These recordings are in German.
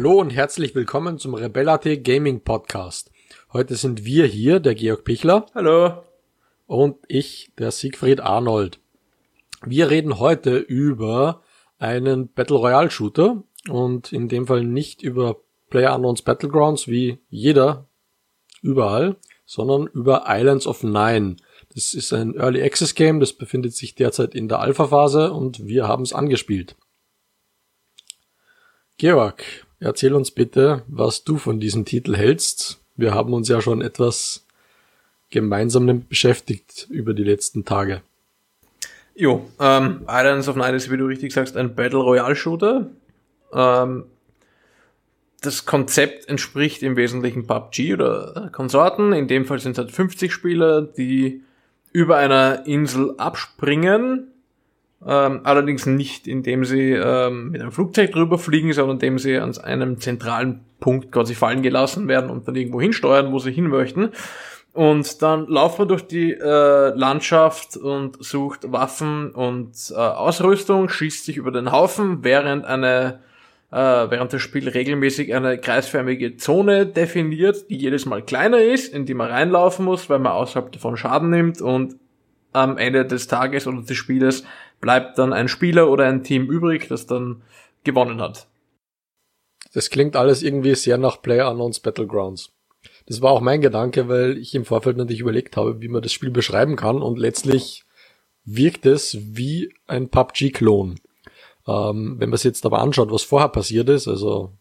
Hallo und herzlich willkommen zum Rebellate Gaming Podcast. Heute sind wir hier, der Georg Pichler. Hallo. Und ich, der Siegfried Arnold. Wir reden heute über einen Battle Royale Shooter und in dem Fall nicht über PlayerUnknown's Battlegrounds wie jeder überall, sondern über Islands of Nine. Das ist ein Early Access Game, das befindet sich derzeit in der Alpha Phase und wir haben es angespielt. Georg, erzähl uns bitte, was du von diesem Titel hältst. Wir haben uns ja schon etwas gemeinsam beschäftigt über die letzten Tage. Jo, ähm, Islands of Night ist, wie du richtig sagst, ein Battle Royale Shooter. Ähm, das Konzept entspricht im Wesentlichen PUBG oder Konsorten. In dem Fall sind es halt 50 Spieler, die über einer Insel abspringen. Ähm, allerdings nicht, indem sie ähm, mit einem Flugzeug drüber fliegen, sondern indem sie an einem zentralen Punkt quasi fallen gelassen werden und dann irgendwo hinsteuern, wo sie hin möchten. Und dann lauft man durch die äh, Landschaft und sucht Waffen und äh, Ausrüstung, schießt sich über den Haufen, während eine äh, während das Spiel regelmäßig eine kreisförmige Zone definiert, die jedes Mal kleiner ist, in die man reinlaufen muss, weil man außerhalb davon Schaden nimmt und am Ende des Tages oder des Spieles bleibt dann ein Spieler oder ein Team übrig, das dann gewonnen hat. Das klingt alles irgendwie sehr nach PlayerUnknown's Battlegrounds. Das war auch mein Gedanke, weil ich im Vorfeld natürlich überlegt habe, wie man das Spiel beschreiben kann und letztlich wirkt es wie ein PUBG-Klon. Ähm, wenn man sich jetzt aber anschaut, was vorher passiert ist, also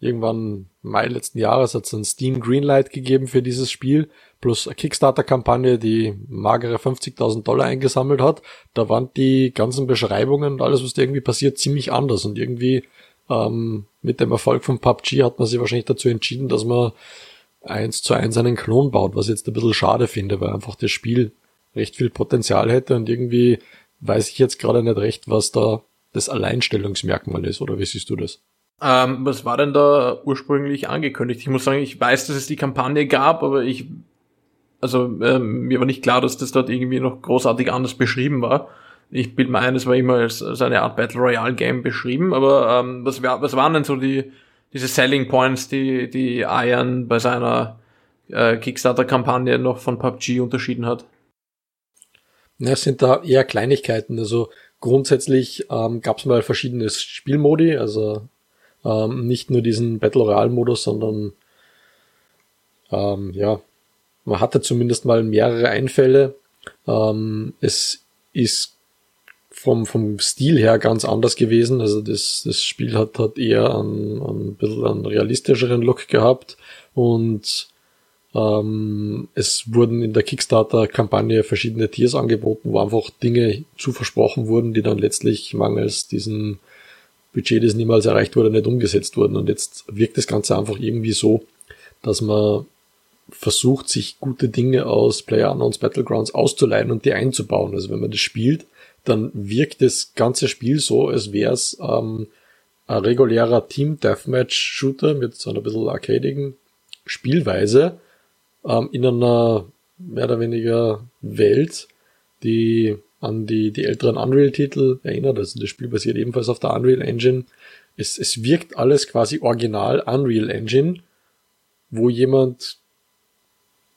irgendwann Mai letzten Jahres hat es ein Steam Greenlight gegeben für dieses Spiel, plus Kickstarter-Kampagne, die magere 50.000 Dollar eingesammelt hat. Da waren die ganzen Beschreibungen und alles, was da irgendwie passiert, ziemlich anders und irgendwie ähm, mit dem Erfolg von PUBG hat man sich wahrscheinlich dazu entschieden, dass man eins zu eins einen Klon baut, was ich jetzt ein bisschen schade finde, weil einfach das Spiel recht viel Potenzial hätte und irgendwie weiß ich jetzt gerade nicht recht, was da das Alleinstellungsmerkmal ist, oder wie siehst du das? Ähm, was war denn da ursprünglich angekündigt? Ich muss sagen, ich weiß, dass es die Kampagne gab, aber ich, also ähm, mir war nicht klar, dass das dort irgendwie noch großartig anders beschrieben war. Ich bilde mir ein, es war immer als, als eine Art Battle Royale Game beschrieben, aber ähm, was, was waren denn so die, diese Selling Points, die, die Iron bei seiner äh, Kickstarter-Kampagne noch von PUBG unterschieden hat? Ja, es sind da eher Kleinigkeiten. Also grundsätzlich ähm, gab es mal verschiedene Spielmodi, also ähm, nicht nur diesen Battle Royale Modus, sondern ähm, ja, man hatte zumindest mal mehrere Einfälle. Ähm, es ist vom, vom Stil her ganz anders gewesen. Also das, das Spiel hat, hat eher einen, einen bisschen einen realistischeren Look gehabt und ähm, es wurden in der Kickstarter-Kampagne verschiedene Tiers angeboten, wo einfach Dinge zu versprochen wurden, die dann letztlich mangels diesem Budget, das niemals erreicht wurde, nicht umgesetzt wurden. Und jetzt wirkt das Ganze einfach irgendwie so, dass man versucht, sich gute Dinge aus PlayerUnknown's Battlegrounds auszuleihen und die einzubauen. Also wenn man das spielt, dann wirkt das ganze Spiel so, als wäre es ähm, ein regulärer Team-Deathmatch-Shooter mit so einer bisschen arcadigen Spielweise ähm, in einer mehr oder weniger Welt, die an die, die älteren Unreal-Titel erinnert. Also das Spiel basiert ebenfalls auf der Unreal Engine. Es, es wirkt alles quasi original Unreal Engine, wo jemand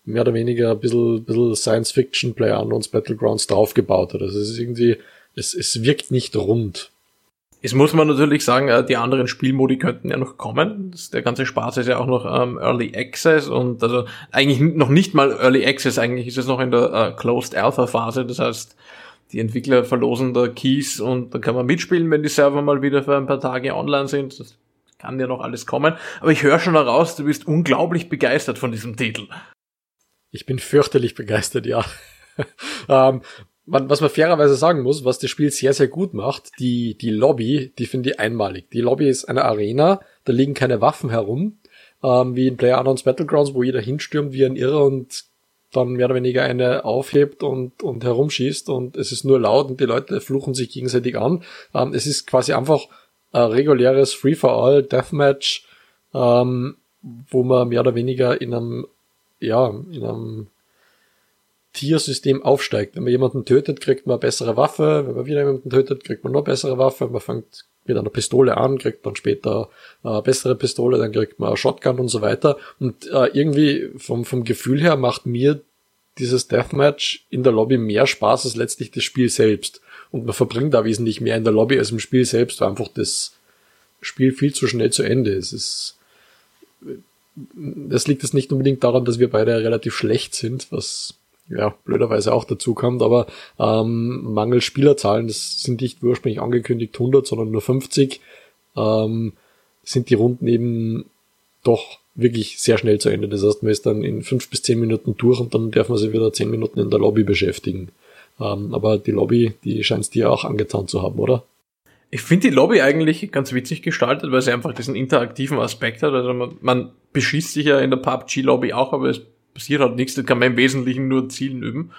mehr oder weniger ein bisschen, bisschen Science-Fiction Player Unknowns Battlegrounds draufgebaut hat. Also es ist irgendwie, es, es wirkt nicht rund. Jetzt muss man natürlich sagen, äh, die anderen Spielmodi könnten ja noch kommen. der ganze Spaß ist ja auch noch ähm, Early Access und also eigentlich noch nicht mal Early Access, eigentlich ist es noch in der äh, Closed Alpha Phase. Das heißt, die Entwickler verlosen da Keys und da kann man mitspielen, wenn die Server mal wieder für ein paar Tage online sind. Das kann ja noch alles kommen. Aber ich höre schon heraus, du bist unglaublich begeistert von diesem Titel. Ich bin fürchterlich begeistert, ja. ähm, man, was man fairerweise sagen muss, was das Spiel sehr, sehr gut macht, die, die Lobby, die finde ich einmalig. Die Lobby ist eine Arena, da liegen keine Waffen herum, ähm, wie in PlayerUnknown's Battlegrounds, wo jeder hinstürmt wie ein Irrer und dann mehr oder weniger eine aufhebt und, und herumschießt und es ist nur laut und die Leute fluchen sich gegenseitig an. Ähm, es ist quasi einfach ein reguläres Free-for-all Deathmatch, ähm, wo man mehr oder weniger in einem, ja, in einem Tiersystem aufsteigt. Wenn man jemanden tötet, kriegt man eine bessere Waffe. Wenn man wieder jemanden tötet, kriegt man noch bessere Waffe. Man fängt mit einer Pistole an, kriegt dann später äh, bessere Pistole, dann kriegt man eine Shotgun und so weiter. Und äh, irgendwie vom, vom Gefühl her macht mir dieses Deathmatch in der Lobby mehr Spaß als letztlich das Spiel selbst. Und man verbringt da wesentlich mehr in der Lobby als im Spiel selbst, weil einfach das Spiel viel zu schnell zu Ende ist. Es das liegt jetzt nicht unbedingt daran, dass wir beide relativ schlecht sind, was ja blöderweise auch dazu kommt, aber ähm, Mangel Spielerzahlen, das sind nicht ursprünglich angekündigt 100, sondern nur 50, ähm, sind die Runden eben doch wirklich sehr schnell zu Ende. Das heißt, man ist dann in fünf bis zehn Minuten durch und dann darf man sich wieder zehn Minuten in der Lobby beschäftigen. Ähm, aber die Lobby, die scheint es dir auch angetan zu haben, oder? Ich finde die Lobby eigentlich ganz witzig gestaltet, weil sie einfach diesen interaktiven Aspekt hat. Also man, man beschießt sich ja in der PUBG-Lobby auch, aber es passiert halt nichts, da kann man im Wesentlichen nur Zielen üben.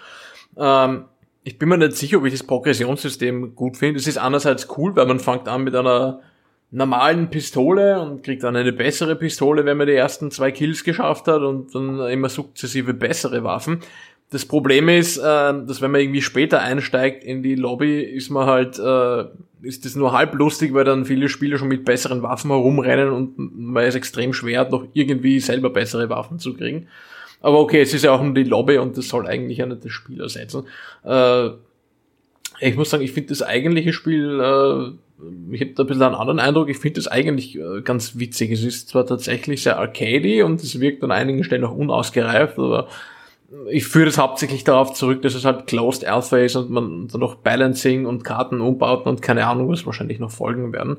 Ähm, ich bin mir nicht sicher, ob ich das Progressionssystem gut finde. Es ist einerseits cool, weil man fängt an mit einer normalen Pistole und kriegt dann eine bessere Pistole, wenn man die ersten zwei Kills geschafft hat und dann immer sukzessive bessere Waffen. Das Problem ist, äh, dass wenn man irgendwie später einsteigt in die Lobby, ist man halt, äh, ist das nur halb lustig, weil dann viele Spieler schon mit besseren Waffen herumrennen und man ist extrem schwer, noch irgendwie selber bessere Waffen zu kriegen. Aber okay, es ist ja auch nur die Lobby und das soll eigentlich ja nicht das Spiel ersetzen. Äh, ich muss sagen, ich finde das eigentliche Spiel, äh, ich habe da ein bisschen einen anderen Eindruck, ich finde das eigentlich äh, ganz witzig. Es ist zwar tatsächlich sehr arcady und es wirkt an einigen Stellen auch unausgereift, aber ich führe das hauptsächlich darauf zurück, dass es halt Closed Alpha ist und man dann noch Balancing und Karten umbauten und keine Ahnung, was wahrscheinlich noch folgen werden.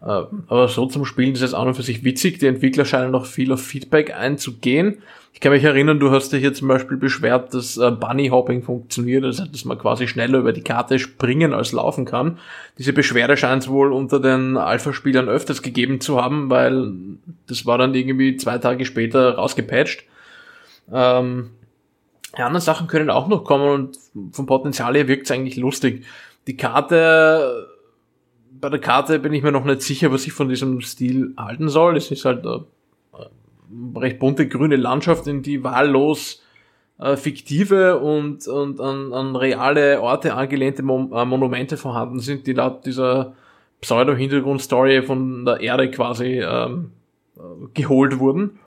Äh, aber so zum Spielen ist es auch und für sich witzig. Die Entwickler scheinen noch viel auf Feedback einzugehen. Ich kann mich erinnern, du hast dich hier zum Beispiel beschwert, dass äh, Bunny Hopping funktioniert, also dass man quasi schneller über die Karte springen als laufen kann. Diese Beschwerde scheint es wohl unter den Alpha-Spielern öfters gegeben zu haben, weil das war dann irgendwie zwei Tage später rausgepatcht. Ähm, die anderen Sachen können auch noch kommen und vom Potenzial her wirkt es eigentlich lustig. Die Karte, bei der Karte bin ich mir noch nicht sicher, was ich von diesem Stil halten soll. Es ist halt eine recht bunte grüne Landschaft, in die wahllos äh, fiktive und, und an, an reale Orte angelehnte Mon äh, Monumente vorhanden sind, die laut dieser Pseudo-Hintergrundstory von der Erde quasi ähm, äh, geholt wurden.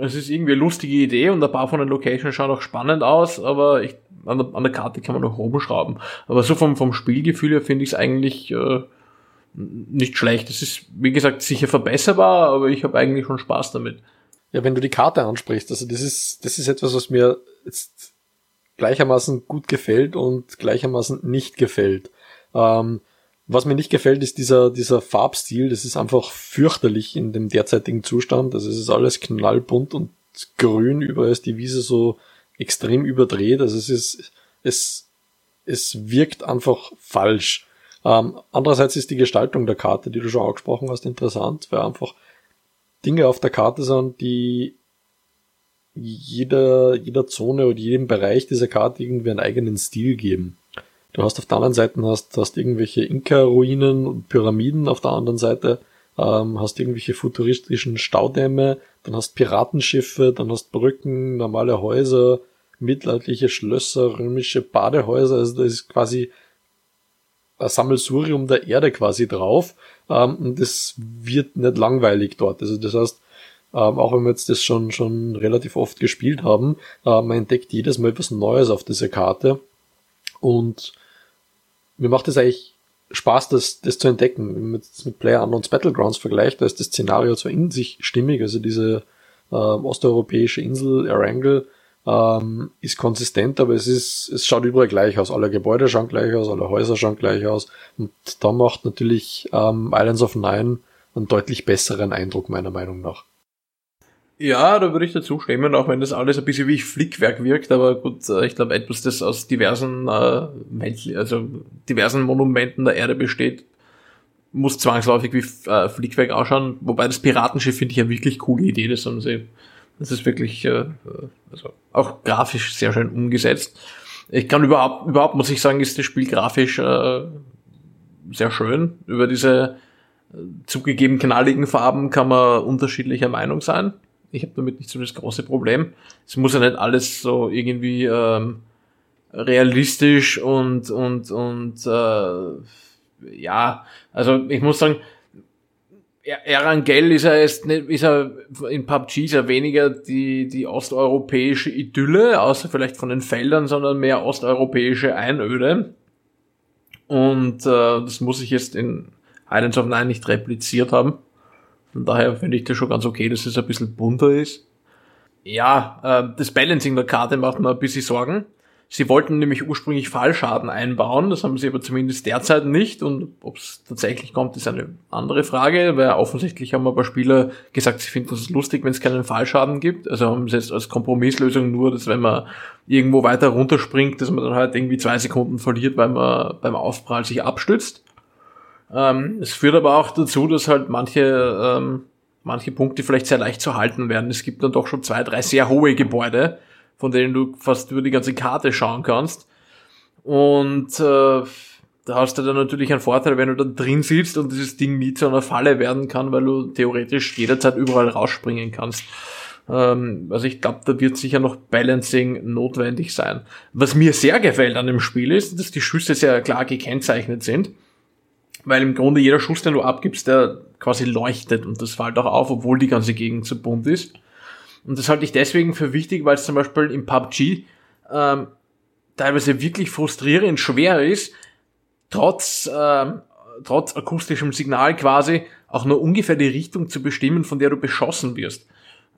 Es ist irgendwie eine lustige Idee und ein paar von den Locations schauen auch spannend aus, aber ich, an, der, an der Karte kann man noch rumschrauben. Aber so vom, vom Spielgefühl her finde ich es eigentlich äh, nicht schlecht. Es ist, wie gesagt, sicher verbesserbar, aber ich habe eigentlich schon Spaß damit. Ja, wenn du die Karte ansprichst, also das ist, das ist etwas, was mir jetzt gleichermaßen gut gefällt und gleichermaßen nicht gefällt. Ähm, was mir nicht gefällt, ist dieser, dieser Farbstil. Das ist einfach fürchterlich in dem derzeitigen Zustand. Also es ist alles knallbunt und grün. Überall ist die Wiese so extrem überdreht. Also es ist, es, es wirkt einfach falsch. Ähm, andererseits ist die Gestaltung der Karte, die du schon angesprochen hast, interessant, weil einfach Dinge auf der Karte sind, die jeder, jeder Zone oder jedem Bereich dieser Karte irgendwie einen eigenen Stil geben. Du hast auf der anderen Seite hast, hast irgendwelche Inka-Ruinen und Pyramiden, auf der anderen Seite ähm, hast irgendwelche futuristischen Staudämme, dann hast Piratenschiffe, dann hast Brücken, normale Häuser, mittelalterliche Schlösser, römische Badehäuser, also da ist quasi ein Sammelsurium der Erde quasi drauf ähm, und es wird nicht langweilig dort. Also das heißt, ähm, auch wenn wir jetzt das schon, schon relativ oft gespielt haben, äh, man entdeckt jedes Mal etwas Neues auf dieser Karte und mir macht es eigentlich Spaß, das, das zu entdecken. Wenn man das mit Player Unknowns Battlegrounds vergleicht, da ist das Szenario zwar in sich stimmig, also diese äh, osteuropäische Insel Erangel ähm, ist konsistent, aber es ist, es schaut überall gleich aus. Alle Gebäude schauen gleich aus, alle Häuser schauen gleich aus. Und da macht natürlich ähm, Islands of Nine einen deutlich besseren Eindruck, meiner Meinung nach. Ja, da würde ich dazu stimmen, auch wenn das alles ein bisschen wie Flickwerk wirkt, aber gut, äh, ich glaube, etwas, das aus diversen, äh, also diversen Monumenten der Erde besteht, muss zwangsläufig wie äh, Flickwerk ausschauen, wobei das Piratenschiff finde ich eine wirklich coole Idee, das haben sie, das ist wirklich, äh, also auch grafisch sehr schön umgesetzt. Ich kann überhaupt, überhaupt muss ich sagen, ist das Spiel grafisch äh, sehr schön. Über diese äh, zugegeben knalligen Farben kann man unterschiedlicher Meinung sein. Ich habe damit nicht so das große Problem. Es muss ja nicht alles so irgendwie ähm, realistisch und und und äh, ja, also ich muss sagen, Erangel ist er jetzt nicht, ist er in PUBG ist er weniger die, die osteuropäische Idylle, außer vielleicht von den Feldern, sondern mehr osteuropäische Einöde. Und äh, das muss ich jetzt in Islands of Nine nicht repliziert haben. Von daher finde ich das schon ganz okay, dass es ein bisschen bunter ist. Ja, äh, das Balancing der Karte macht mir ein bisschen Sorgen. Sie wollten nämlich ursprünglich Fallschaden einbauen, das haben sie aber zumindest derzeit nicht und ob es tatsächlich kommt, ist eine andere Frage, weil offensichtlich haben ein paar Spieler gesagt, sie finden es lustig, wenn es keinen Fallschaden gibt. Also haben sie jetzt als Kompromisslösung nur, dass wenn man irgendwo weiter runterspringt, dass man dann halt irgendwie zwei Sekunden verliert, weil man beim Aufprall sich abstützt. Ähm, es führt aber auch dazu, dass halt manche ähm, manche Punkte vielleicht sehr leicht zu halten werden. Es gibt dann doch schon zwei, drei sehr hohe Gebäude, von denen du fast über die ganze Karte schauen kannst. Und äh, da hast du dann natürlich einen Vorteil, wenn du da drin sitzt und dieses Ding nie zu einer Falle werden kann, weil du theoretisch jederzeit überall rausspringen kannst. Ähm, also ich glaube, da wird sicher noch Balancing notwendig sein. Was mir sehr gefällt an dem Spiel ist, dass die Schüsse sehr klar gekennzeichnet sind. Weil im Grunde jeder Schuss, den du abgibst, der quasi leuchtet und das fällt auch auf, obwohl die ganze Gegend so bunt ist. Und das halte ich deswegen für wichtig, weil es zum Beispiel im PUBG ähm, teilweise wirklich frustrierend schwer ist, trotz, ähm, trotz akustischem Signal quasi auch nur ungefähr die Richtung zu bestimmen, von der du beschossen wirst.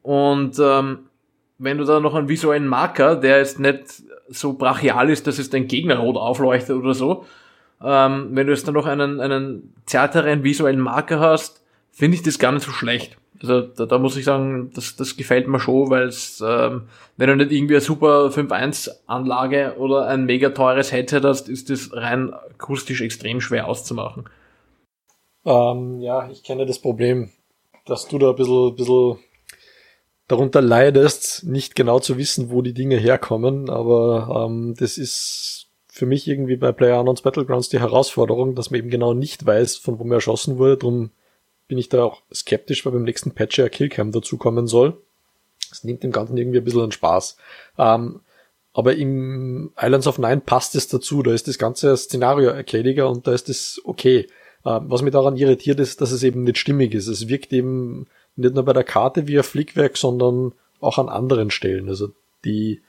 Und ähm, wenn du da noch einen visuellen Marker, der jetzt nicht so brachial ist, dass es dein Gegner rot aufleuchtet oder so, ähm, wenn du jetzt dann noch einen, einen zärteren visuellen Marker hast, finde ich das gar nicht so schlecht. Also da, da muss ich sagen, das, das gefällt mir schon, weil es, ähm, wenn du nicht irgendwie eine super 5.1-Anlage oder ein mega teures Headset hast, ist das rein akustisch extrem schwer auszumachen. Ähm, ja, ich kenne das Problem, dass du da ein bisschen, bisschen darunter leidest, nicht genau zu wissen, wo die Dinge herkommen, aber ähm, das ist für mich irgendwie bei PlayerUnknown's Battlegrounds die Herausforderung, dass man eben genau nicht weiß, von wo man erschossen wurde. Drum bin ich da auch skeptisch, weil beim nächsten Patch ja Killcam dazukommen soll. Das nimmt dem Ganzen irgendwie ein bisschen an Spaß. Ähm, aber im Islands of Nine passt es dazu. Da ist das ganze Szenario erkläriger und da ist es okay. Ähm, was mich daran irritiert ist, dass es eben nicht stimmig ist. Es wirkt eben nicht nur bei der Karte wie ein Flickwerk, sondern auch an anderen Stellen. Also die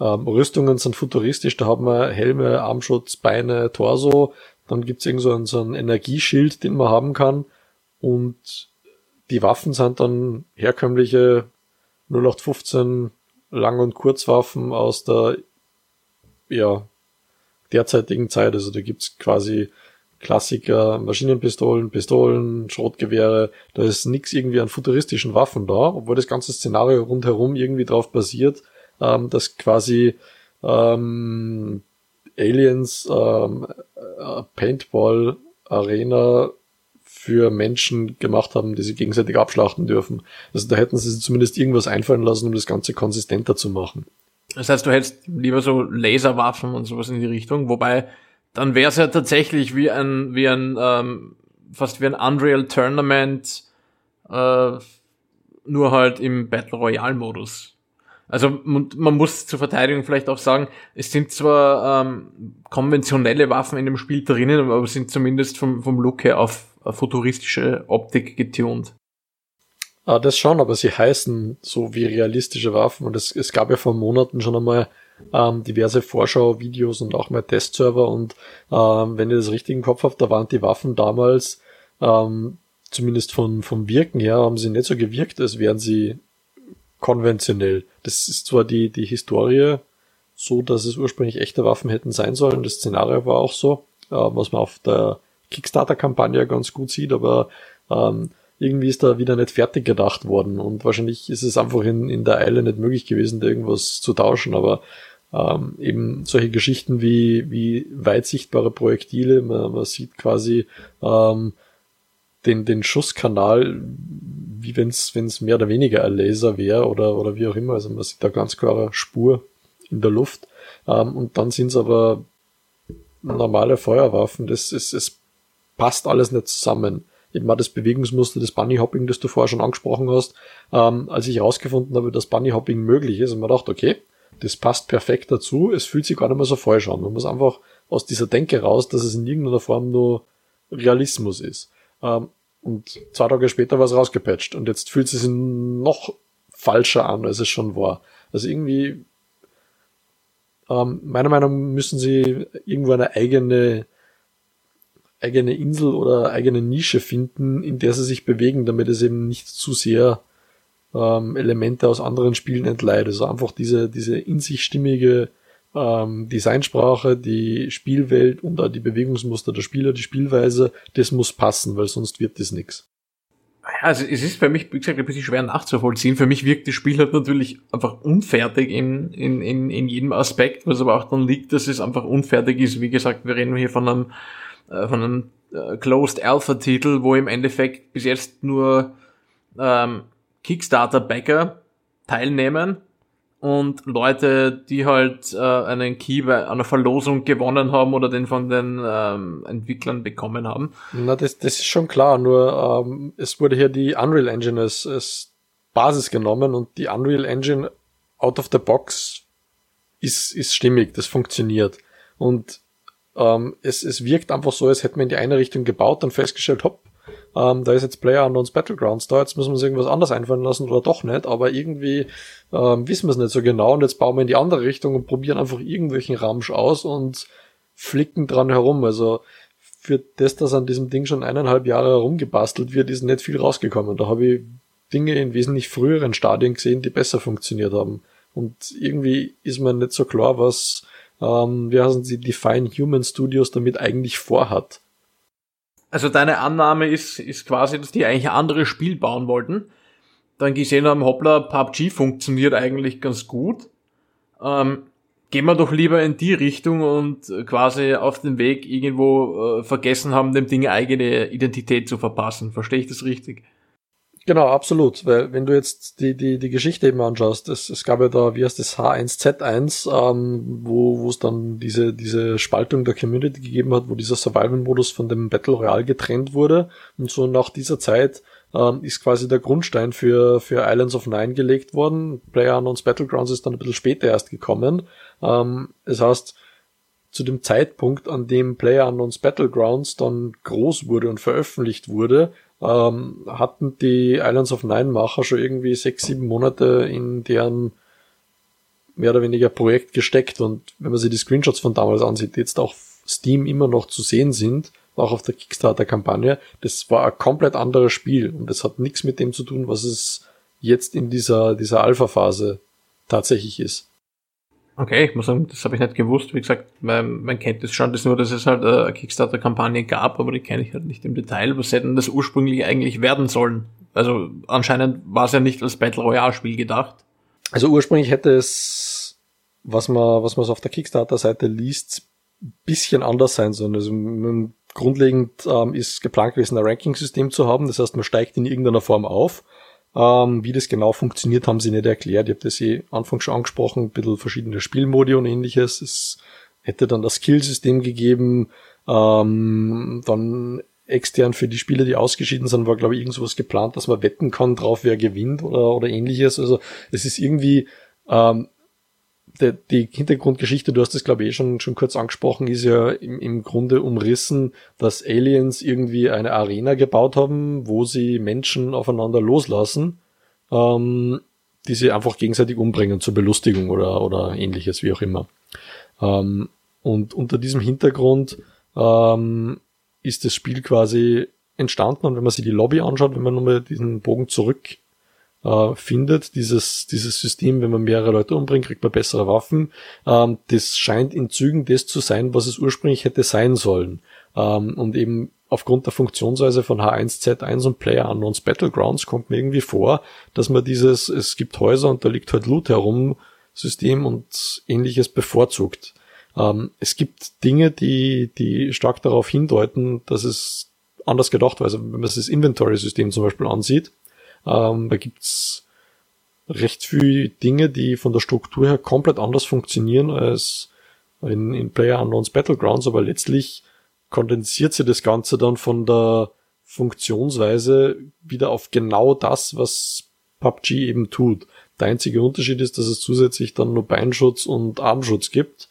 ähm, Rüstungen sind futuristisch, da haben wir Helme, Armschutz, Beine, Torso. Dann gibt's irgend so einen, so Energieschild, den man haben kann. Und die Waffen sind dann herkömmliche 0815 Lang- und Kurzwaffen aus der ja, derzeitigen Zeit. Also da gibt's quasi Klassiker, Maschinenpistolen, Pistolen, Schrotgewehre. Da ist nix irgendwie an futuristischen Waffen da, obwohl das ganze Szenario rundherum irgendwie drauf basiert, ähm, dass quasi ähm, Aliens ähm, äh, Paintball Arena für Menschen gemacht haben, die sie gegenseitig abschlachten dürfen. Also da hätten sie zumindest irgendwas einfallen lassen, um das Ganze konsistenter zu machen. Das heißt, du hättest lieber so Laserwaffen und sowas in die Richtung, wobei dann wäre es ja tatsächlich wie ein, wie ein, ähm, fast wie ein Unreal Tournament, äh, nur halt im Battle Royale Modus. Also man muss zur Verteidigung vielleicht auch sagen, es sind zwar ähm, konventionelle Waffen in dem Spiel drinnen, aber sind zumindest vom, vom Look her auf, auf futuristische Optik getunt. Ah, das schon, aber sie heißen so wie realistische Waffen und es, es gab ja vor Monaten schon einmal ähm, diverse Vorschau-Videos und auch mal Testserver und ähm, wenn ihr das richtig im Kopf habt, da waren die Waffen damals ähm, zumindest von, vom Wirken her haben sie nicht so gewirkt, als wären sie konventionell. Das ist zwar die, die Historie so, dass es ursprünglich echte Waffen hätten sein sollen. Das Szenario war auch so, äh, was man auf der Kickstarter-Kampagne ganz gut sieht, aber ähm, irgendwie ist da wieder nicht fertig gedacht worden und wahrscheinlich ist es einfach in, in der Eile nicht möglich gewesen, da irgendwas zu tauschen, aber ähm, eben solche Geschichten wie, wie weit sichtbare Projektile, man, man sieht quasi ähm, den, den Schusskanal, wie wenn es mehr oder weniger ein Laser wäre oder, oder wie auch immer. Also man sieht da ganz klare Spur in der Luft. Ähm, und dann sind es aber normale Feuerwaffen. Das ist, es passt alles nicht zusammen. Eben mal das Bewegungsmuster des Bunnyhopping, das du vorher schon angesprochen hast, ähm, als ich herausgefunden habe, dass Bunnyhopping möglich ist, und man dachte, okay, das passt perfekt dazu, es fühlt sich gar nicht mehr so falsch an. Man muss einfach aus dieser Denke raus, dass es in irgendeiner Form nur Realismus ist. Ähm, und zwei Tage später war es rausgepatcht und jetzt fühlt es sich noch falscher an, als es schon war. Also irgendwie, ähm, meiner Meinung nach müssen sie irgendwo eine eigene, eigene Insel oder eigene Nische finden, in der sie sich bewegen, damit es eben nicht zu sehr ähm, Elemente aus anderen Spielen entleiht. Also einfach diese, diese in sich stimmige ähm, Designsprache, die Spielwelt und auch die Bewegungsmuster der Spieler, die Spielweise, das muss passen, weil sonst wird das nix. Also es ist für mich, wie gesagt, ein bisschen schwer nachzuvollziehen. Für mich wirkt das Spiel halt natürlich einfach unfertig in, in, in, in jedem Aspekt, was aber auch dann liegt, dass es einfach unfertig ist. Wie gesagt, wir reden hier von einem, äh, von einem äh, Closed Alpha Titel, wo im Endeffekt bis jetzt nur ähm, Kickstarter-Backer teilnehmen und Leute, die halt äh, einen Key bei einer Verlosung gewonnen haben oder den von den ähm, Entwicklern bekommen haben. Na, das, das ist schon klar, nur ähm, es wurde hier die Unreal Engine als, als Basis genommen und die Unreal Engine out of the box ist, ist stimmig, das funktioniert. Und ähm, es, es wirkt einfach so, als hätte man in die eine Richtung gebaut und festgestellt, hopp, ähm, da ist jetzt Player Unknowns Battlegrounds da, jetzt müssen wir uns irgendwas anderes einfallen lassen oder doch nicht, aber irgendwie ähm, wissen wir es nicht so genau und jetzt bauen wir in die andere Richtung und probieren einfach irgendwelchen Ramsch aus und flicken dran herum. Also für das, dass an diesem Ding schon eineinhalb Jahre herumgebastelt wird, ist nicht viel rausgekommen. Da habe ich Dinge in wesentlich früheren Stadien gesehen, die besser funktioniert haben. Und irgendwie ist mir nicht so klar, was, ähm, wie heißen sie, Define Human Studios damit eigentlich vorhat. Also deine Annahme ist, ist quasi, dass die eigentlich ein anderes Spiel bauen wollten, dann gesehen haben, hoppla, PUBG funktioniert eigentlich ganz gut. Ähm, gehen wir doch lieber in die Richtung und quasi auf dem Weg irgendwo äh, vergessen haben, dem Ding eigene Identität zu verpassen. Verstehe ich das richtig? Genau, absolut. Weil wenn du jetzt die, die, die Geschichte eben anschaust, es, es gab ja da, wie heißt das, H1Z1, ähm, wo wo es dann diese, diese Spaltung der Community gegeben hat, wo dieser Survival-Modus von dem Battle Royale getrennt wurde. Und so nach dieser Zeit ähm, ist quasi der Grundstein für, für Islands of Nine gelegt worden. PlayerUnknown's Battlegrounds ist dann ein bisschen später erst gekommen. Ähm, das heißt, zu dem Zeitpunkt, an dem PlayerUnknown's Battlegrounds dann groß wurde und veröffentlicht wurde, ähm, hatten die Islands of Nine Macher schon irgendwie sechs, sieben Monate in deren mehr oder weniger Projekt gesteckt und wenn man sich die Screenshots von damals ansieht, die jetzt auf Steam immer noch zu sehen sind, auch auf der Kickstarter-Kampagne, das war ein komplett anderes Spiel und das hat nichts mit dem zu tun, was es jetzt in dieser, dieser Alpha-Phase tatsächlich ist. Okay, ich muss sagen, das habe ich nicht gewusst. Wie gesagt, man, man kennt das schon, das nur, dass es halt äh, eine Kickstarter-Kampagne gab, aber die kenne ich halt nicht im Detail. Was hätten das ursprünglich eigentlich werden sollen? Also anscheinend war es ja nicht als Battle Royale-Spiel gedacht. Also ursprünglich hätte es, was man, was man so auf der Kickstarter-Seite liest, bisschen anders sein sollen. Also grundlegend ähm, ist geplant gewesen, ein Ranking-System zu haben. Das heißt, man steigt in irgendeiner Form auf ähm, wie das genau funktioniert, haben sie nicht erklärt. Ich habe das eh Anfang schon angesprochen, ein bisschen verschiedene Spielmodi und ähnliches. Es hätte dann das Skillsystem gegeben, ähm, dann extern für die Spieler, die ausgeschieden sind, war glaube ich irgend geplant, dass man wetten kann drauf, wer gewinnt oder, oder ähnliches. Also es ist irgendwie ähm, der, die Hintergrundgeschichte, du hast das glaube ich eh schon, schon kurz angesprochen, ist ja im, im Grunde umrissen, dass Aliens irgendwie eine Arena gebaut haben, wo sie Menschen aufeinander loslassen, ähm, die sie einfach gegenseitig umbringen zur Belustigung oder, oder ähnliches, wie auch immer. Ähm, und unter diesem Hintergrund ähm, ist das Spiel quasi entstanden und wenn man sich die Lobby anschaut, wenn man nochmal diesen Bogen zurück äh, findet, dieses, dieses System, wenn man mehrere Leute umbringt, kriegt man bessere Waffen. Ähm, das scheint in Zügen das zu sein, was es ursprünglich hätte sein sollen. Ähm, und eben aufgrund der Funktionsweise von H1Z1 und Player Unknowns Battlegrounds kommt mir irgendwie vor, dass man dieses, es gibt Häuser und da liegt halt Loot herum, System und ähnliches bevorzugt. Ähm, es gibt Dinge, die, die stark darauf hindeuten, dass es anders gedacht war. Also wenn man sich das Inventory-System zum Beispiel ansieht, ähm, da gibt's recht viele Dinge, die von der Struktur her komplett anders funktionieren als in, in Player Unknowns Battlegrounds, aber letztlich kondensiert sie das Ganze dann von der Funktionsweise wieder auf genau das, was PUBG eben tut. Der einzige Unterschied ist, dass es zusätzlich dann nur Beinschutz und Armschutz gibt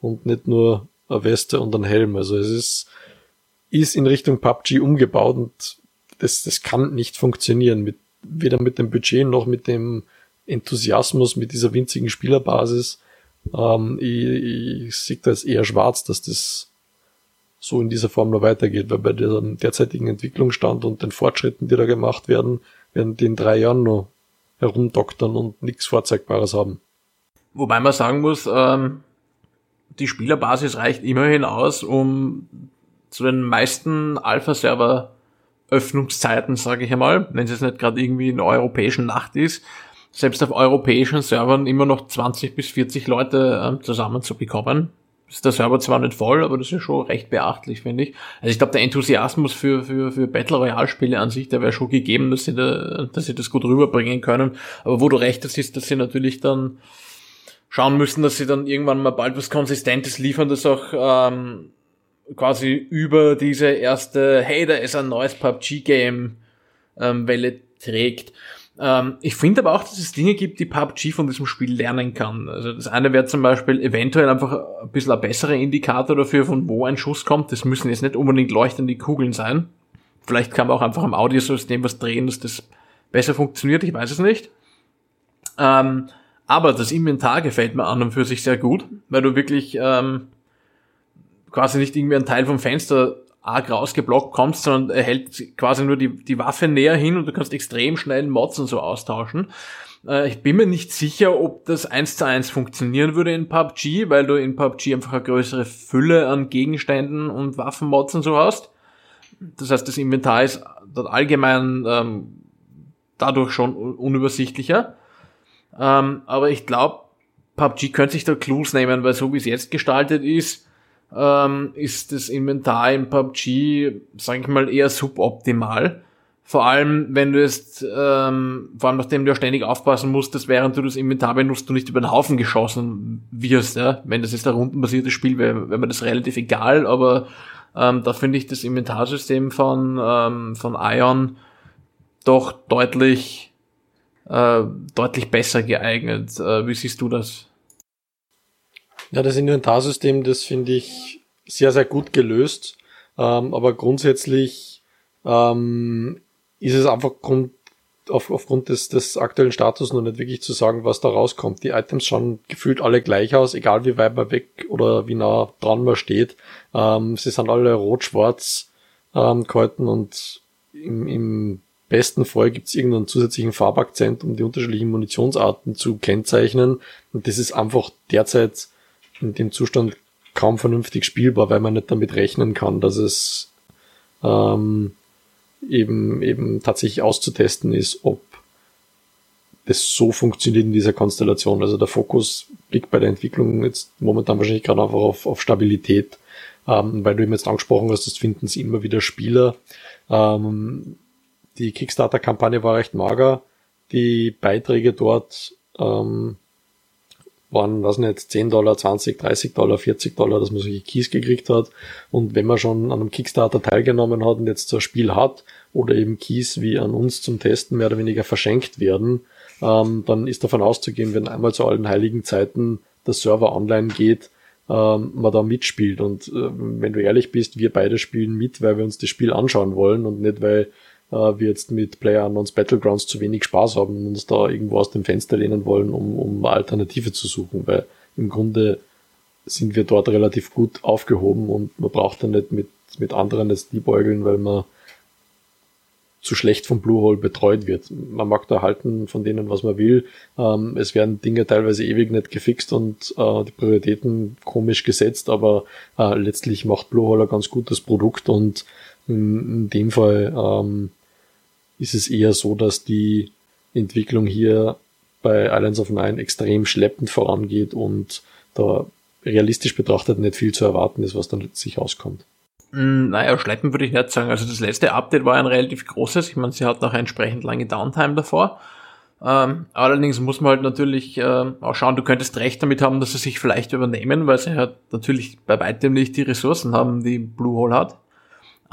und nicht nur eine Weste und ein Helm. Also es ist ist in Richtung PUBG umgebaut und das, das kann nicht funktionieren. Mit, weder mit dem Budget noch mit dem Enthusiasmus, mit dieser winzigen Spielerbasis. Ähm, ich, ich sehe da jetzt eher schwarz, dass das so in dieser Form noch weitergeht, weil bei dem derzeitigen Entwicklungsstand und den Fortschritten, die da gemacht werden, werden die in drei Jahren noch herumdoktern und nichts Vorzeigbares haben. Wobei man sagen muss, ähm, die Spielerbasis reicht immerhin aus, um zu den meisten Alpha-Server Öffnungszeiten, sage ich einmal, wenn es jetzt nicht gerade irgendwie in der europäischen Nacht ist, selbst auf europäischen Servern immer noch 20 bis 40 Leute äh, zusammenzubekommen. Ist der Server zwar nicht voll, aber das ist schon recht beachtlich, finde ich. Also ich glaube, der Enthusiasmus für, für, für Battle Royale Spiele an sich, der wäre schon gegeben, dass sie, da, dass sie das gut rüberbringen können. Aber wo du recht hast, ist, dass sie natürlich dann schauen müssen, dass sie dann irgendwann mal bald was Konsistentes liefern, das auch ähm, quasi über diese erste, hey, da ist ein neues PUBG-Game ähm, Welle trägt. Ähm, ich finde aber auch, dass es Dinge gibt, die PUBG von diesem Spiel lernen kann. Also das eine wäre zum Beispiel eventuell einfach ein bisschen ein besserer Indikator dafür, von wo ein Schuss kommt. Das müssen jetzt nicht unbedingt leuchtende Kugeln sein. Vielleicht kann man auch einfach am Audiosystem was drehen, dass das besser funktioniert, ich weiß es nicht. Ähm, aber das Inventar gefällt mir an und für sich sehr gut, weil du wirklich ähm, quasi nicht irgendwie ein Teil vom Fenster arg rausgeblockt kommst, sondern er hält quasi nur die, die Waffe näher hin und du kannst extrem schnell Mods und so austauschen. Äh, ich bin mir nicht sicher, ob das eins zu eins funktionieren würde in PUBG, weil du in PUBG einfach eine größere Fülle an Gegenständen und Waffenmods und so hast. Das heißt, das Inventar ist dort allgemein ähm, dadurch schon unübersichtlicher. Ähm, aber ich glaube, PUBG könnte sich da Clues nehmen, weil so wie es jetzt gestaltet ist, ähm, ist das Inventar in PUBG, sage ich mal, eher suboptimal. Vor allem, wenn du jetzt, ähm, vor allem nachdem du ja ständig aufpassen musst, dass während du das Inventar benutzt, du nicht über den Haufen geschossen wirst. Ja? Wenn das jetzt ein rundenbasiertes Spiel wäre, wäre mir das relativ egal, aber ähm, da finde ich das Inventarsystem von, ähm, von Ion doch deutlich, äh, deutlich besser geeignet. Äh, wie siehst du das? Ja, das Inventarsystem, das finde ich sehr, sehr gut gelöst. Ähm, aber grundsätzlich ähm, ist es einfach Grund, auf, aufgrund des, des aktuellen Status noch nicht wirklich zu sagen, was da rauskommt. Die Items schauen gefühlt alle gleich aus, egal wie weit man weg oder wie nah dran man steht. Ähm, sie sind alle rot-schwarz ähm, gehalten und im, im besten Fall gibt es irgendeinen zusätzlichen Farbakzent, um die unterschiedlichen Munitionsarten zu kennzeichnen. Und das ist einfach derzeit in dem Zustand kaum vernünftig spielbar, weil man nicht damit rechnen kann, dass es ähm, eben, eben tatsächlich auszutesten ist, ob das so funktioniert in dieser Konstellation. Also der Fokus liegt bei der Entwicklung jetzt momentan wahrscheinlich gerade einfach auf, auf Stabilität, ähm, weil du eben jetzt angesprochen hast, das finden sie immer wieder Spieler. Ähm, die Kickstarter-Kampagne war recht mager. Die Beiträge dort ähm, waren, was nicht, 10 Dollar, 20, 30 Dollar, 40 Dollar, dass man solche Keys gekriegt hat. Und wenn man schon an einem Kickstarter teilgenommen hat und jetzt so ein Spiel hat oder eben Keys wie an uns zum Testen mehr oder weniger verschenkt werden, ähm, dann ist davon auszugehen, wenn einmal zu allen heiligen Zeiten der Server online geht, ähm, man da mitspielt. Und äh, wenn du ehrlich bist, wir beide spielen mit, weil wir uns das Spiel anschauen wollen und nicht, weil wir jetzt mit PlayerUnknown's Battlegrounds zu wenig Spaß haben und uns da irgendwo aus dem Fenster lehnen wollen, um, um Alternative zu suchen, weil im Grunde sind wir dort relativ gut aufgehoben und man braucht da nicht mit, mit anderen jetzt liebäugeln, weil man zu schlecht vom Bluehole betreut wird. Man mag da halten von denen, was man will. Ähm, es werden Dinge teilweise ewig nicht gefixt und äh, die Prioritäten komisch gesetzt, aber äh, letztlich macht Bluehole ein ganz gutes Produkt und in, in dem Fall ähm, ist es eher so, dass die Entwicklung hier bei Islands of Nine extrem schleppend vorangeht und da realistisch betrachtet nicht viel zu erwarten ist, was dann letztlich auskommt. Mm, naja, schleppen würde ich nicht sagen. Also das letzte Update war ein relativ großes. Ich meine, sie hat auch entsprechend lange Downtime davor. Ähm, allerdings muss man halt natürlich äh, auch schauen, du könntest recht damit haben, dass sie sich vielleicht übernehmen, weil sie halt natürlich bei weitem nicht die Ressourcen haben, die Bluehole hat.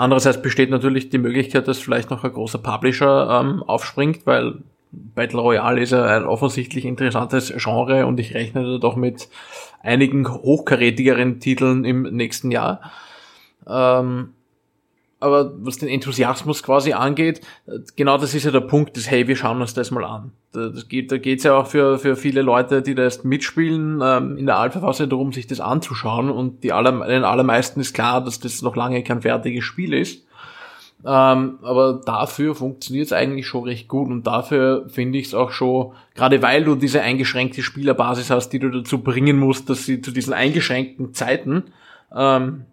Andererseits besteht natürlich die Möglichkeit, dass vielleicht noch ein großer Publisher ähm, aufspringt, weil Battle Royale ist ja ein offensichtlich interessantes Genre und ich rechne da doch mit einigen hochkarätigeren Titeln im nächsten Jahr. Ähm, aber was den Enthusiasmus quasi angeht, genau das ist ja der Punkt, dass, hey, wir schauen uns das mal an. Das geht, da geht's ja auch für, für viele Leute, die da erst mitspielen, ähm, in der Alpha-Phase darum, sich das anzuschauen und die aller, den allermeisten ist klar, dass das noch lange kein fertiges Spiel ist. Ähm, aber dafür funktioniert es eigentlich schon recht gut und dafür finde ich es auch schon, gerade weil du diese eingeschränkte Spielerbasis hast, die du dazu bringen musst, dass sie zu diesen eingeschränkten Zeiten ähm,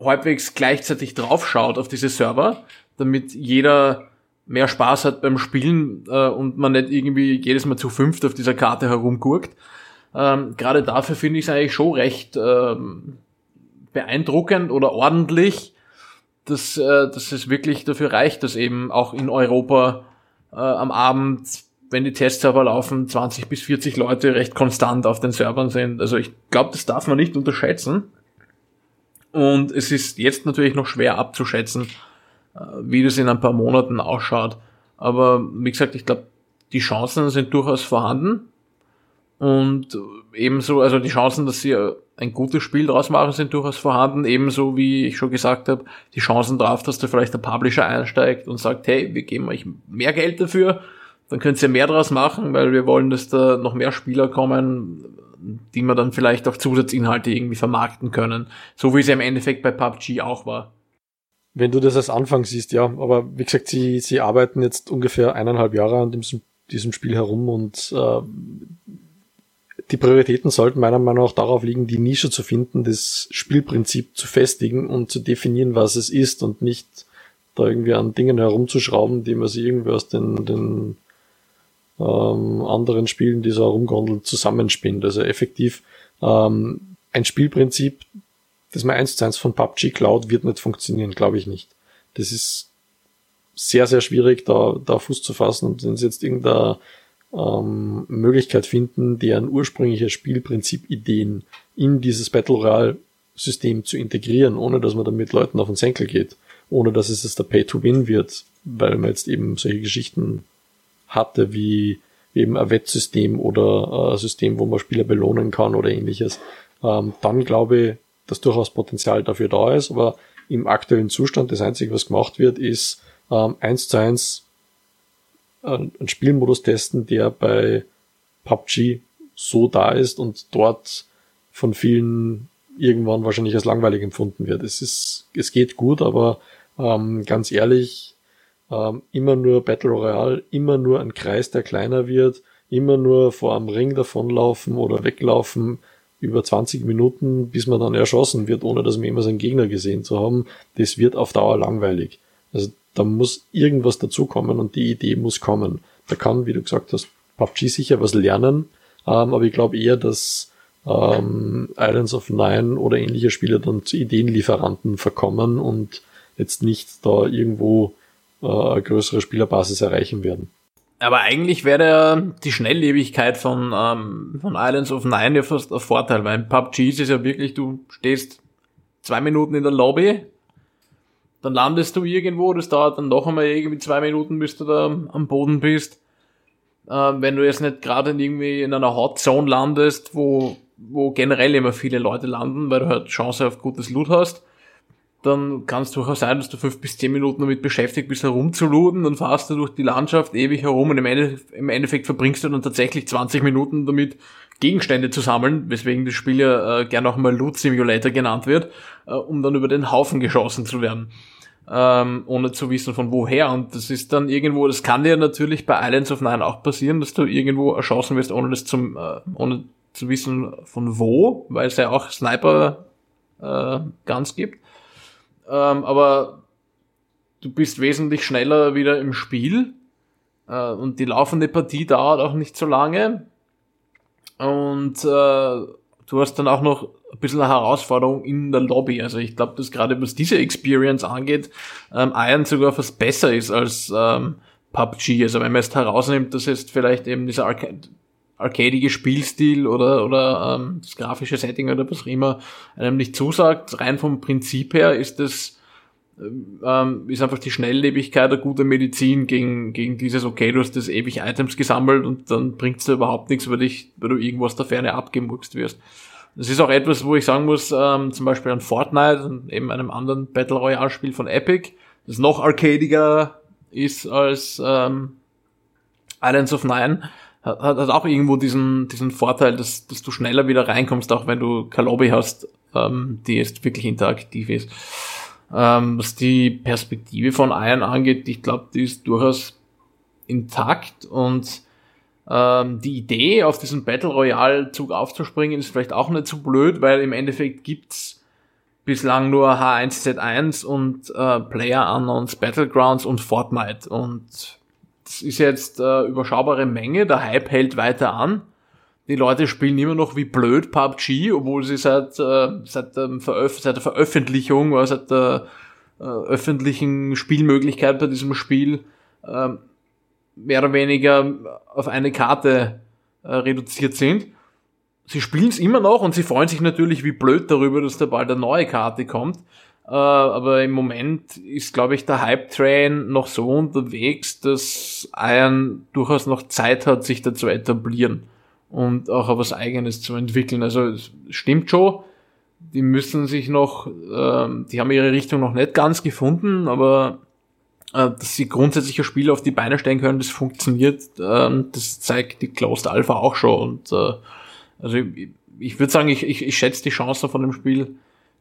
halbwegs gleichzeitig draufschaut auf diese Server, damit jeder mehr Spaß hat beim Spielen äh, und man nicht irgendwie jedes Mal zu fünft auf dieser Karte herumgurkt. Ähm, Gerade dafür finde ich es eigentlich schon recht ähm, beeindruckend oder ordentlich, dass, äh, dass es wirklich dafür reicht, dass eben auch in Europa äh, am Abend, wenn die Testserver laufen, 20 bis 40 Leute recht konstant auf den Servern sind. Also ich glaube, das darf man nicht unterschätzen. Und es ist jetzt natürlich noch schwer abzuschätzen, äh, wie das in ein paar Monaten ausschaut. Aber wie gesagt, ich glaube, die Chancen sind durchaus vorhanden. Und ebenso, also die Chancen, dass sie ein gutes Spiel draus machen, sind durchaus vorhanden. Ebenso wie ich schon gesagt habe, die Chancen drauf, dass da vielleicht der Publisher einsteigt und sagt, hey, wir geben euch mehr Geld dafür, dann könnt ihr mehr draus machen, weil wir wollen, dass da noch mehr Spieler kommen, die man dann vielleicht auch Zusatzinhalte irgendwie vermarkten können. So wie es ja im Endeffekt bei PUBG auch war. Wenn du das als Anfang siehst, ja. Aber wie gesagt, sie, sie arbeiten jetzt ungefähr eineinhalb Jahre an diesem, diesem Spiel herum und äh, die Prioritäten sollten meiner Meinung nach darauf liegen, die Nische zu finden, das Spielprinzip zu festigen und zu definieren, was es ist und nicht da irgendwie an Dingen herumzuschrauben, die man sich irgendwie aus den, den ähm, anderen Spielen, die so herumgondeln, zusammenspinnt. Also effektiv ähm, ein Spielprinzip, das man eins zu eins von PUBG Cloud wird nicht funktionieren, glaube ich nicht. Das ist sehr, sehr schwierig, da, da Fuß zu fassen. Und wenn sie jetzt irgendeine ähm, Möglichkeit finden, deren ursprüngliche Spielprinzip-Ideen in dieses Battle Royale System zu integrieren, ohne dass man damit Leuten auf den Senkel geht, ohne dass es jetzt der Pay-to-Win wird, weil man jetzt eben solche Geschichten hatte, wie eben ein Wettsystem oder ein System, wo man Spieler belohnen kann oder ähnliches, ähm, dann glaube ich, dass durchaus Potenzial dafür da ist, aber im aktuellen Zustand das Einzige, was gemacht wird, ist ähm, eins zu eins äh, einen Spielmodus testen, der bei PUBG so da ist und dort von vielen irgendwann wahrscheinlich als langweilig empfunden wird. Es ist, es geht gut, aber ähm, ganz ehrlich, ähm, immer nur Battle Royale, immer nur ein Kreis, der kleiner wird, immer nur vor einem Ring davonlaufen oder weglaufen über 20 Minuten, bis man dann erschossen wird, ohne dass man immer seinen Gegner gesehen zu haben, das wird auf Dauer langweilig. Also da muss irgendwas dazukommen und die Idee muss kommen. Da kann, wie du gesagt hast, PUBG sicher was lernen, ähm, aber ich glaube eher, dass ähm, Islands of Nine oder ähnliche Spiele dann zu Ideenlieferanten verkommen und jetzt nicht da irgendwo äh, größere Spielerbasis erreichen werden. Aber eigentlich wäre die Schnelllebigkeit von, ähm, von Islands of Nine ja fast ein Vorteil, weil PUBG ist es ja wirklich, du stehst zwei Minuten in der Lobby, dann landest du irgendwo, das dauert dann noch einmal irgendwie zwei Minuten, bis du da am Boden bist. Ähm, wenn du jetzt nicht gerade irgendwie in einer Hot Zone landest, wo, wo generell immer viele Leute landen, weil du halt Chance auf gutes Loot hast, dann kann es durchaus sein, dass du fünf bis zehn Minuten damit beschäftigt bist, herumzuluden, dann fahrst du durch die Landschaft ewig herum und im, Ende, im Endeffekt verbringst du dann tatsächlich 20 Minuten damit, Gegenstände zu sammeln, weswegen das Spiel ja äh, gerne auch mal Loot Simulator genannt wird, äh, um dann über den Haufen geschossen zu werden. Ähm, ohne zu wissen von woher. Und das ist dann irgendwo, das kann dir natürlich bei Islands of Nine auch passieren, dass du irgendwo erschossen wirst, ohne das zum, äh, ohne zu wissen von wo, weil es ja auch Sniper äh, Guns gibt. Ähm, aber du bist wesentlich schneller wieder im Spiel äh, und die laufende Partie dauert auch nicht so lange. Und äh, du hast dann auch noch ein bisschen eine Herausforderung in der Lobby. Also ich glaube, dass gerade was diese Experience angeht, ähm, Iron sogar fast besser ist als ähm, PUBG. Also wenn man jetzt herausnimmt, dass jetzt vielleicht eben dieser Arcade arcadige Spielstil oder, oder ähm, das grafische Setting oder was auch immer einem nicht zusagt. Rein vom Prinzip her ist das ähm, ist einfach die Schnelllebigkeit eine gute Medizin gegen, gegen dieses, okay, du hast das ewig Items gesammelt und dann bringt's dir überhaupt nichts, weil, dich, weil du irgendwas der Ferne abgemurkst wirst. Das ist auch etwas, wo ich sagen muss, ähm, zum Beispiel an Fortnite und eben einem anderen Battle Royale Spiel von Epic, das noch arcadiger ist als ähm, Islands of Nine, hat, hat auch irgendwo diesen, diesen Vorteil, dass, dass du schneller wieder reinkommst, auch wenn du keine Lobby hast, ähm, die jetzt wirklich interaktiv ist. Ähm, was die Perspektive von Iron angeht, ich glaube, die ist durchaus intakt und ähm, die Idee, auf diesen Battle Royale Zug aufzuspringen, ist vielleicht auch nicht so blöd, weil im Endeffekt gibt's bislang nur H1Z1 und äh, Player Unknowns Battlegrounds und Fortnite und das ist jetzt äh, überschaubare Menge, der Hype hält weiter an. Die Leute spielen immer noch wie blöd PUBG, obwohl sie seit, äh, seit, ähm, Veröf seit der Veröffentlichung, oder seit der äh, öffentlichen Spielmöglichkeit bei diesem Spiel äh, mehr oder weniger auf eine Karte äh, reduziert sind. Sie spielen es immer noch und sie freuen sich natürlich wie blöd darüber, dass da bald eine neue Karte kommt. Äh, aber im Moment ist, glaube ich, der Hype-Train noch so unterwegs, dass Iron durchaus noch Zeit hat, sich da zu etablieren und auch was Eigenes zu entwickeln. Also es stimmt schon, die müssen sich noch, äh, die haben ihre Richtung noch nicht ganz gefunden, aber äh, dass sie grundsätzlich ein Spiel auf die Beine stellen können, das funktioniert, äh, das zeigt die Closed Alpha auch schon. Und äh, also ich, ich würde sagen, ich, ich, ich schätze die Chance von dem Spiel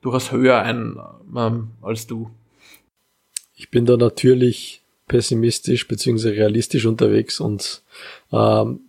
durchaus höher ein ähm, als du. Ich bin da natürlich pessimistisch bzw. realistisch unterwegs und ähm,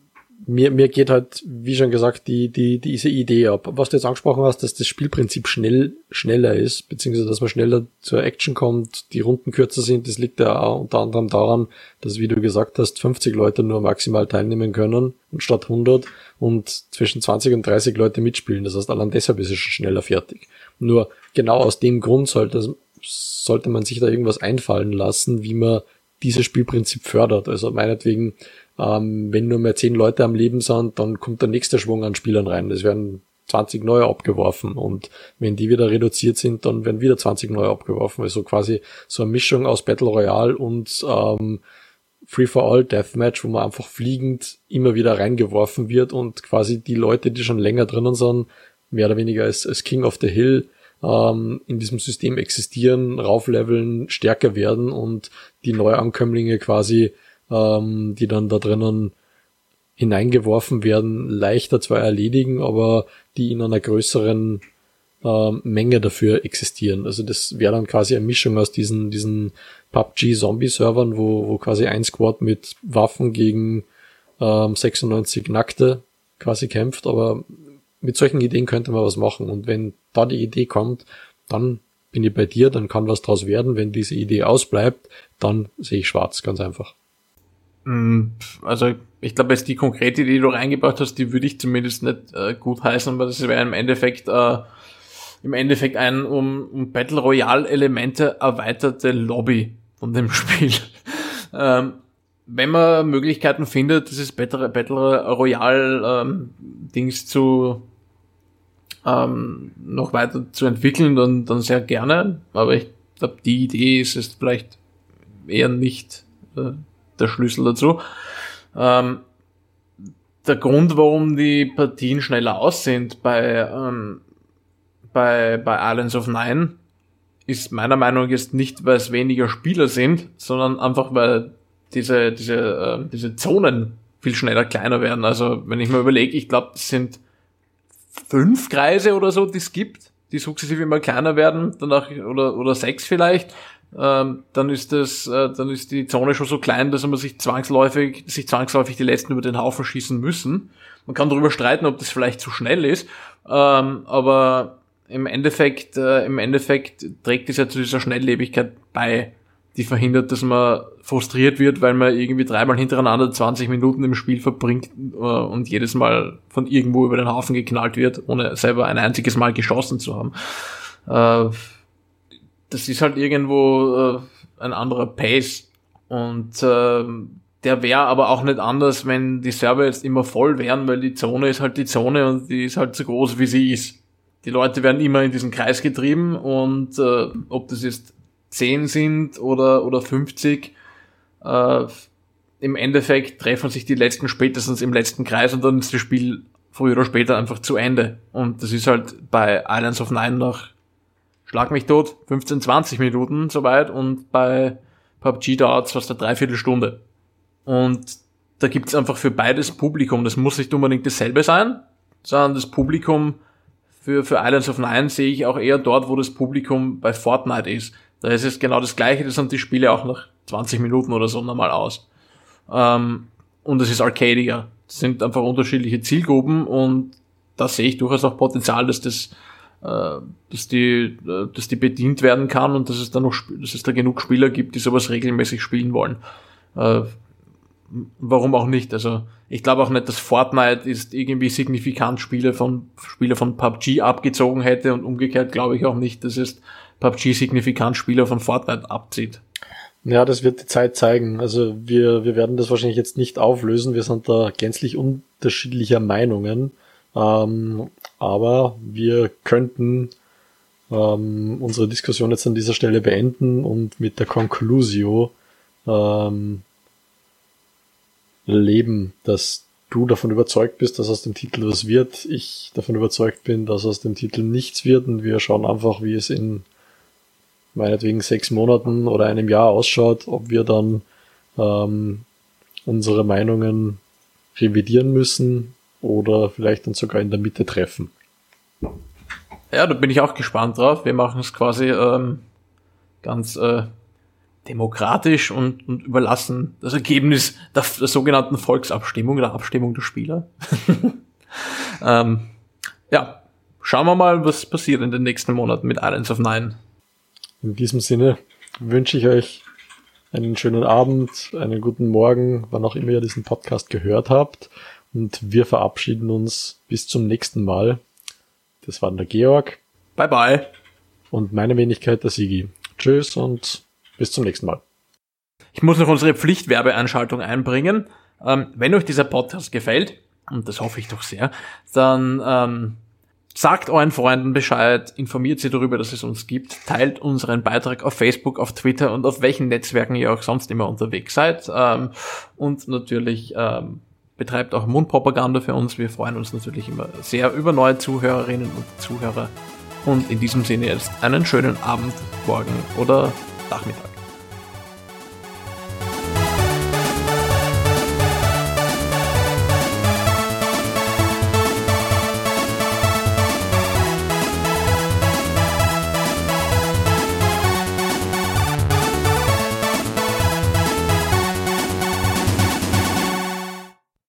mir, mir geht halt, wie schon gesagt, die, die, diese Idee ab. Was du jetzt angesprochen hast, dass das Spielprinzip schnell, schneller ist, beziehungsweise dass man schneller zur Action kommt, die Runden kürzer sind, das liegt ja auch unter anderem daran, dass, wie du gesagt hast, 50 Leute nur maximal teilnehmen können, anstatt 100 und zwischen 20 und 30 Leute mitspielen. Das heißt, allein deshalb ist es schon schneller fertig. Nur genau aus dem Grund sollte, sollte man sich da irgendwas einfallen lassen, wie man dieses Spielprinzip fördert. Also meinetwegen ähm, wenn nur mehr zehn Leute am Leben sind, dann kommt der nächste Schwung an Spielern rein. Es werden 20 neue abgeworfen und wenn die wieder reduziert sind, dann werden wieder 20 neue abgeworfen. Also quasi so eine Mischung aus Battle Royale und ähm, Free for All Deathmatch, wo man einfach fliegend immer wieder reingeworfen wird und quasi die Leute, die schon länger drinnen sind, mehr oder weniger als, als King of the Hill ähm, in diesem System existieren, raufleveln, stärker werden und die Neuankömmlinge quasi ähm, die dann da drinnen hineingeworfen werden, leichter zwar erledigen, aber die in einer größeren ähm, Menge dafür existieren. Also das wäre dann quasi eine Mischung aus diesen, diesen PUBG-Zombie-Servern, wo, wo quasi ein Squad mit Waffen gegen ähm, 96 Nackte quasi kämpft, aber mit solchen Ideen könnte man was machen. Und wenn da die Idee kommt, dann bin ich bei dir, dann kann was draus werden. Wenn diese Idee ausbleibt, dann sehe ich schwarz, ganz einfach. Mm, also ich glaube, jetzt die konkrete, die du reingebracht hast, die würde ich zumindest nicht äh, gut heißen, aber das wäre im Endeffekt äh, im Endeffekt ein um, um Battle Royale Elemente erweiterte Lobby von dem Spiel. ähm, wenn man Möglichkeiten findet, dieses Battle, Battle Royale ähm, Dings zu ähm, noch weiter zu entwickeln, dann, dann sehr gerne. Aber ich glaube, die Idee ist es vielleicht eher nicht äh, der Schlüssel dazu. Ähm, der Grund, warum die Partien schneller aus sind bei, ähm, bei, bei Islands of Nine, ist meiner Meinung nach jetzt nicht, weil es weniger Spieler sind, sondern einfach, weil diese, diese, äh, diese Zonen viel schneller kleiner werden. Also wenn ich mir überlege, ich glaube, es sind fünf Kreise oder so, die es gibt, die sukzessive immer kleiner werden, danach oder, oder sechs vielleicht ähm, dann ist das, äh, dann ist die Zone schon so klein, dass man sich zwangsläufig, sich zwangsläufig die letzten über den Haufen schießen müssen. Man kann darüber streiten, ob das vielleicht zu schnell ist, ähm, aber im Endeffekt, äh, im Endeffekt trägt es ja zu dieser Schnelllebigkeit bei, die verhindert, dass man frustriert wird, weil man irgendwie dreimal hintereinander 20 Minuten im Spiel verbringt äh, und jedes Mal von irgendwo über den Haufen geknallt wird, ohne selber ein einziges Mal geschossen zu haben. Äh, das ist halt irgendwo äh, ein anderer Pace. Und äh, der wäre aber auch nicht anders, wenn die Server jetzt immer voll wären, weil die Zone ist halt die Zone und die ist halt so groß, wie sie ist. Die Leute werden immer in diesen Kreis getrieben und äh, ob das jetzt 10 sind oder, oder 50, äh, im Endeffekt treffen sich die letzten spätestens im letzten Kreis und dann ist das Spiel früher oder später einfach zu Ende. Und das ist halt bei Islands of Nine noch Schlag mich tot, 15, 20 Minuten soweit und bei PUBG dauert es fast eine Dreiviertelstunde. Und da gibt es einfach für beides Publikum. Das muss nicht unbedingt dasselbe sein, sondern das Publikum für, für Islands of Nine sehe ich auch eher dort, wo das Publikum bei Fortnite ist. Da ist es genau das gleiche, das sind die Spiele auch nach 20 Minuten oder so normal aus. Ähm, und es ist arcadiger. Das sind einfach unterschiedliche Zielgruppen und da sehe ich durchaus auch Potenzial, dass das dass die, äh, dass die bedient werden kann und dass es da noch, dass es da genug Spieler gibt, die sowas regelmäßig spielen wollen. Äh, warum auch nicht? Also ich glaube auch nicht, dass Fortnite ist irgendwie signifikant Spiele von Spieler von PUBG abgezogen hätte und umgekehrt glaube ich auch nicht, dass es PUBG signifikant Spieler von Fortnite abzieht. Ja, das wird die Zeit zeigen. Also wir, wir werden das wahrscheinlich jetzt nicht auflösen. Wir sind da gänzlich unterschiedlicher Meinungen. Ähm, aber wir könnten ähm, unsere Diskussion jetzt an dieser Stelle beenden und mit der Conclusio ähm, leben, dass du davon überzeugt bist, dass aus dem Titel was wird, ich davon überzeugt bin, dass aus dem Titel nichts wird und wir schauen einfach, wie es in meinetwegen sechs Monaten oder einem Jahr ausschaut, ob wir dann ähm, unsere Meinungen revidieren müssen oder vielleicht dann sogar in der Mitte treffen. Ja, da bin ich auch gespannt drauf. Wir machen es quasi ähm, ganz äh, demokratisch und, und überlassen das Ergebnis der, der sogenannten Volksabstimmung, der Abstimmung der Spieler. ähm, ja, schauen wir mal, was passiert in den nächsten Monaten mit Islands of Nine. In diesem Sinne wünsche ich euch einen schönen Abend, einen guten Morgen, wann auch immer ihr diesen Podcast gehört habt. Und wir verabschieden uns bis zum nächsten Mal. Das war der Georg. Bye bye. Und meine Wenigkeit der Sigi. Tschüss und bis zum nächsten Mal. Ich muss noch unsere Pflichtwerbeeinschaltung einbringen. Ähm, wenn euch dieser Podcast gefällt, und das hoffe ich doch sehr, dann ähm, sagt euren Freunden Bescheid, informiert sie darüber, dass es uns gibt, teilt unseren Beitrag auf Facebook, auf Twitter und auf welchen Netzwerken ihr auch sonst immer unterwegs seid. Ähm, und natürlich ähm, betreibt auch Mundpropaganda für uns. Wir freuen uns natürlich immer sehr über neue Zuhörerinnen und Zuhörer. Und in diesem Sinne jetzt einen schönen Abend, Morgen oder Nachmittag.